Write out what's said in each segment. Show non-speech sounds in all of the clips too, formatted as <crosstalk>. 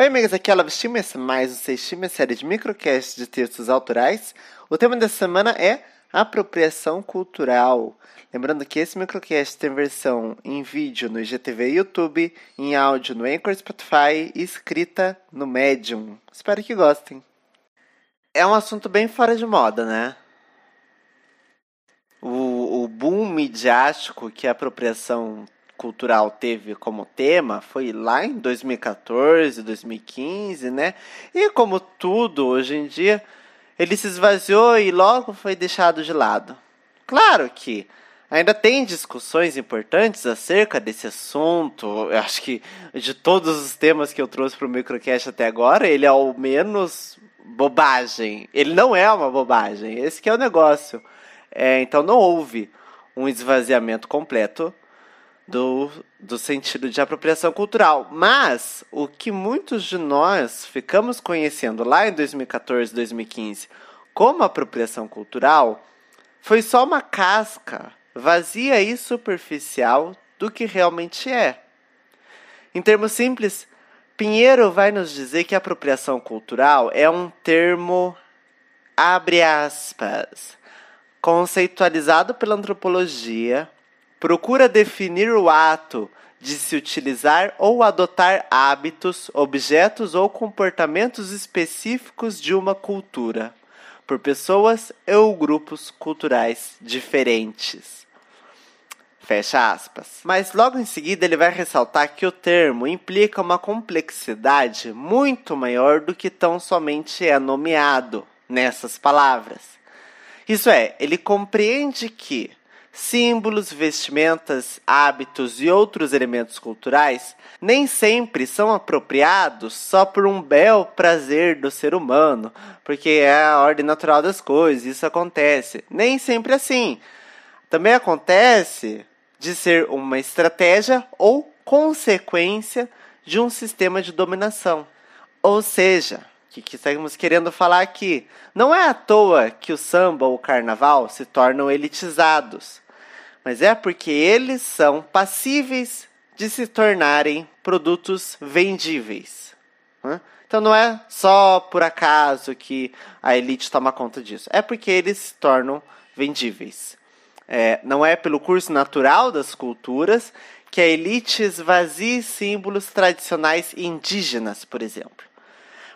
Oi, amigas, aqui é Love Steam, mais um Sextima, série de microcasts de textos autorais. O tema dessa semana é apropriação cultural. Lembrando que esse microcast tem versão em vídeo no IGTV e YouTube, em áudio no Anchor Spotify e escrita no Medium. Espero que gostem. É um assunto bem fora de moda, né? O, o boom midiático que a apropriação cultural teve como tema foi lá em 2014, 2015, né? E como tudo hoje em dia, ele se esvaziou e logo foi deixado de lado. Claro que ainda tem discussões importantes acerca desse assunto. Eu acho que de todos os temas que eu trouxe para o microcast até agora, ele é o menos bobagem. Ele não é uma bobagem. Esse é o negócio. É, então não houve um esvaziamento completo do, do sentido de apropriação cultural. Mas o que muitos de nós ficamos conhecendo lá em 2014, 2015 como apropriação cultural foi só uma casca vazia e superficial do que realmente é. Em termos simples, Pinheiro vai nos dizer que apropriação cultural é um termo abre aspas, conceitualizado pela antropologia procura definir o ato de se utilizar ou adotar hábitos, objetos ou comportamentos específicos de uma cultura, por pessoas ou grupos culturais diferentes. Fecha aspas. Mas logo em seguida ele vai ressaltar que o termo implica uma complexidade muito maior do que tão somente é nomeado nessas palavras. Isso é, ele compreende que símbolos, vestimentas, hábitos e outros elementos culturais nem sempre são apropriados só por um bel prazer do ser humano, porque é a ordem natural das coisas, isso acontece. Nem sempre assim. Também acontece de ser uma estratégia ou consequência de um sistema de dominação. Ou seja, o que, que estamos querendo falar aqui? Não é à toa que o samba ou o carnaval se tornam elitizados mas é porque eles são passíveis de se tornarem produtos vendíveis. Né? Então não é só por acaso que a elite toma conta disso, é porque eles se tornam vendíveis. É, não é pelo curso natural das culturas que a elite esvazie símbolos tradicionais indígenas, por exemplo.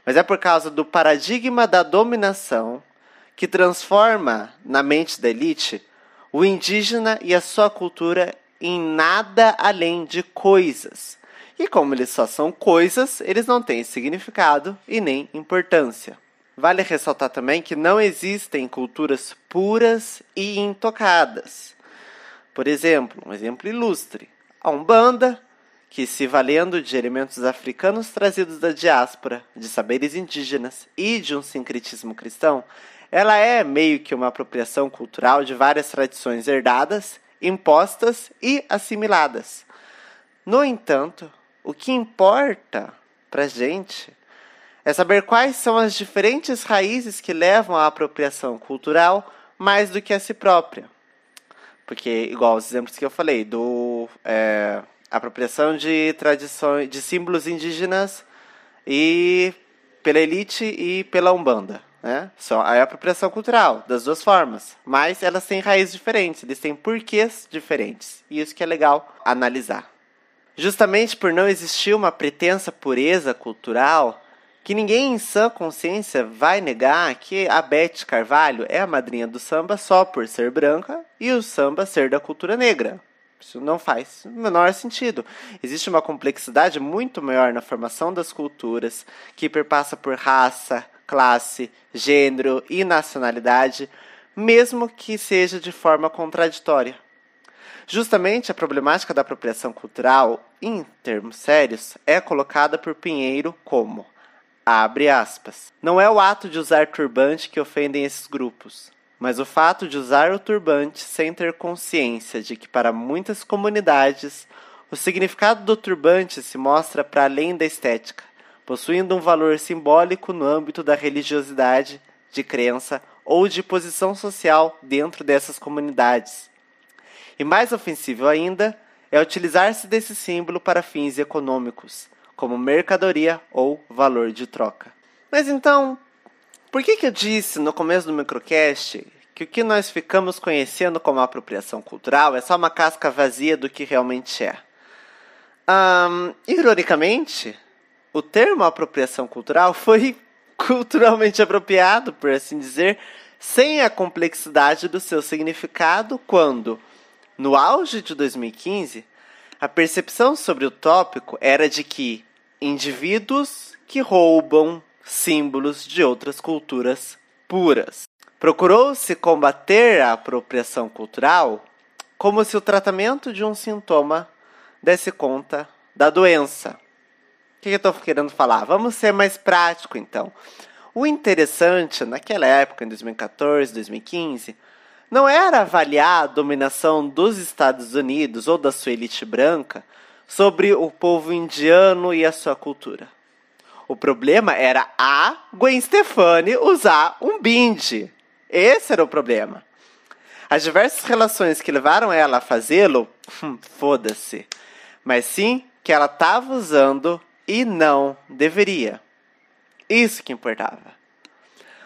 Mas é por causa do paradigma da dominação que transforma na mente da elite o indígena e a sua cultura em nada além de coisas. E como eles só são coisas, eles não têm significado e nem importância. Vale ressaltar também que não existem culturas puras e intocadas. Por exemplo, um exemplo ilustre: a Umbanda, que se valendo de elementos africanos trazidos da diáspora, de saberes indígenas e de um sincretismo cristão, ela é meio que uma apropriação cultural de várias tradições herdadas, impostas e assimiladas. No entanto, o que importa para gente é saber quais são as diferentes raízes que levam à apropriação cultural mais do que a si própria. Porque, igual os exemplos que eu falei, do é, apropriação de tradições, de símbolos indígenas e pela elite e pela umbanda. Né? Só a apropriação cultural, das duas formas. Mas elas têm raízes diferentes, eles têm porquês diferentes. E isso que é legal analisar. Justamente por não existir uma pretensa pureza cultural, que ninguém em sã consciência vai negar que a Beth Carvalho é a madrinha do samba só por ser branca e o samba ser da cultura negra. Isso não faz o menor sentido. Existe uma complexidade muito maior na formação das culturas, que perpassa por raça, classe, gênero e nacionalidade, mesmo que seja de forma contraditória. Justamente a problemática da apropriação cultural, em termos sérios, é colocada por Pinheiro como abre aspas. Não é o ato de usar turbante que ofendem esses grupos, mas o fato de usar o turbante sem ter consciência de que para muitas comunidades o significado do turbante se mostra para além da estética, possuindo um valor simbólico no âmbito da religiosidade, de crença ou de posição social dentro dessas comunidades. E mais ofensivo ainda é utilizar-se desse símbolo para fins econômicos, como mercadoria ou valor de troca. Mas então, por que, que eu disse no começo do microcast que o que nós ficamos conhecendo como apropriação cultural é só uma casca vazia do que realmente é? Um, ironicamente, o termo apropriação cultural foi <laughs> culturalmente apropriado, por assim dizer, sem a complexidade do seu significado, quando, no auge de 2015, a percepção sobre o tópico era de que indivíduos que roubam símbolos de outras culturas puras. Procurou-se combater a apropriação cultural como se o tratamento de um sintoma desse conta da doença. Que eu estou querendo falar? Vamos ser mais prático, então. O interessante, naquela época, em 2014, 2015, não era avaliar a dominação dos Estados Unidos ou da sua elite branca sobre o povo indiano e a sua cultura. O problema era a Gwen Stefani usar um bindi. Esse era o problema. As diversas relações que levaram ela a fazê-lo, hum, foda-se. Mas sim que ela estava usando e não deveria. Isso que importava.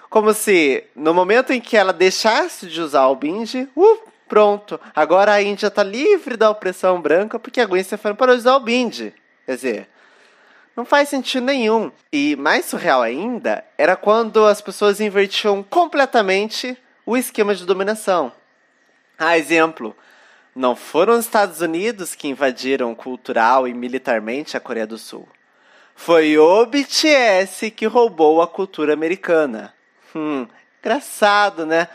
Como se no momento em que ela deixasse de usar o binge, uh, pronto, agora a Índia está livre da opressão branca porque a Gwen Stefani parou de usar o binge. Quer dizer, não faz sentido nenhum. E mais surreal ainda era quando as pessoas invertiam completamente o esquema de dominação. Ah, exemplo. Não foram os Estados Unidos que invadiram cultural e militarmente a Coreia do Sul. Foi o BTS que roubou a cultura americana. Hum, engraçado, né?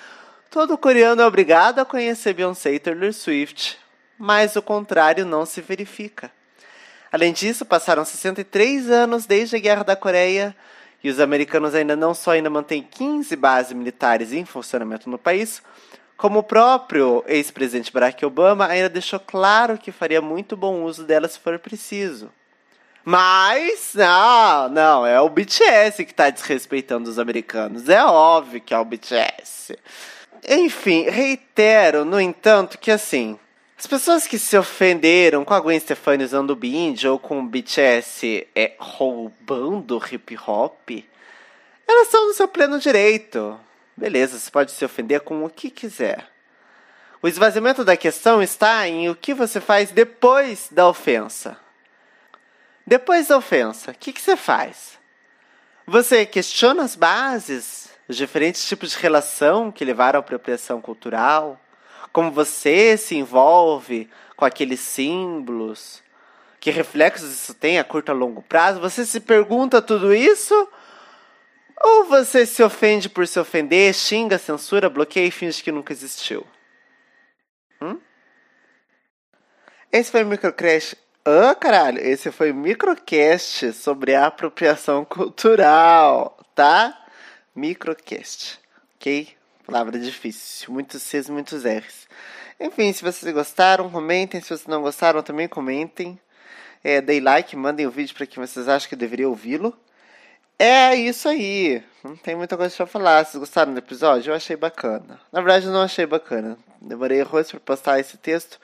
Todo coreano é obrigado a conhecer Beyoncé e Taylor Swift, mas o contrário não se verifica. Além disso, passaram 63 anos desde a Guerra da Coreia e os americanos ainda não só ainda mantêm 15 bases militares em funcionamento no país, como o próprio ex-presidente Barack Obama ainda deixou claro que faria muito bom uso dela se for preciso. Mas, não, não, é o BTS que está desrespeitando os americanos. É óbvio que é o BTS. Enfim, reitero, no entanto, que assim, as pessoas que se ofenderam com a Gwen Stefani usando o Bind ou com o BTS é, roubando hip hop, elas são no seu pleno direito. Beleza, você pode se ofender com o que quiser. O esvaziamento da questão está em o que você faz depois da ofensa. Depois da ofensa, o que, que você faz? Você questiona as bases, os diferentes tipos de relação que levaram à apropriação cultural? como você se envolve com aqueles símbolos, que reflexos isso tem a curto a longo prazo. Você se pergunta tudo isso? Ou você se ofende por se ofender, xinga, censura, bloqueia e finge que nunca existiu? Hum? Esse foi o microcast. Ah, caralho, esse foi microcast sobre a apropriação cultural, tá? Microcast, ok? Palavra difícil. Muitos Cs, muitos R's. Enfim, se vocês gostaram, comentem. Se vocês não gostaram, também comentem. É, dei like, mandem o vídeo para quem vocês acham que deveria ouvi-lo. É isso aí. Não tem muita coisa pra falar. Vocês gostaram do episódio? Eu achei bacana. Na verdade, eu não achei bacana. Demorei horrores para postar esse texto.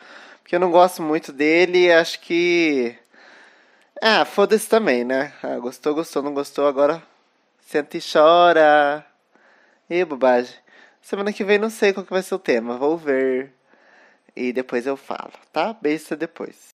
Porque eu não gosto muito dele. Acho que. Ah, foda-se também, né? Ah, gostou, gostou, não gostou. Agora senta e chora. E bobagem. Semana que vem não sei qual que vai ser o tema, vou ver. E depois eu falo, tá? Beijo depois.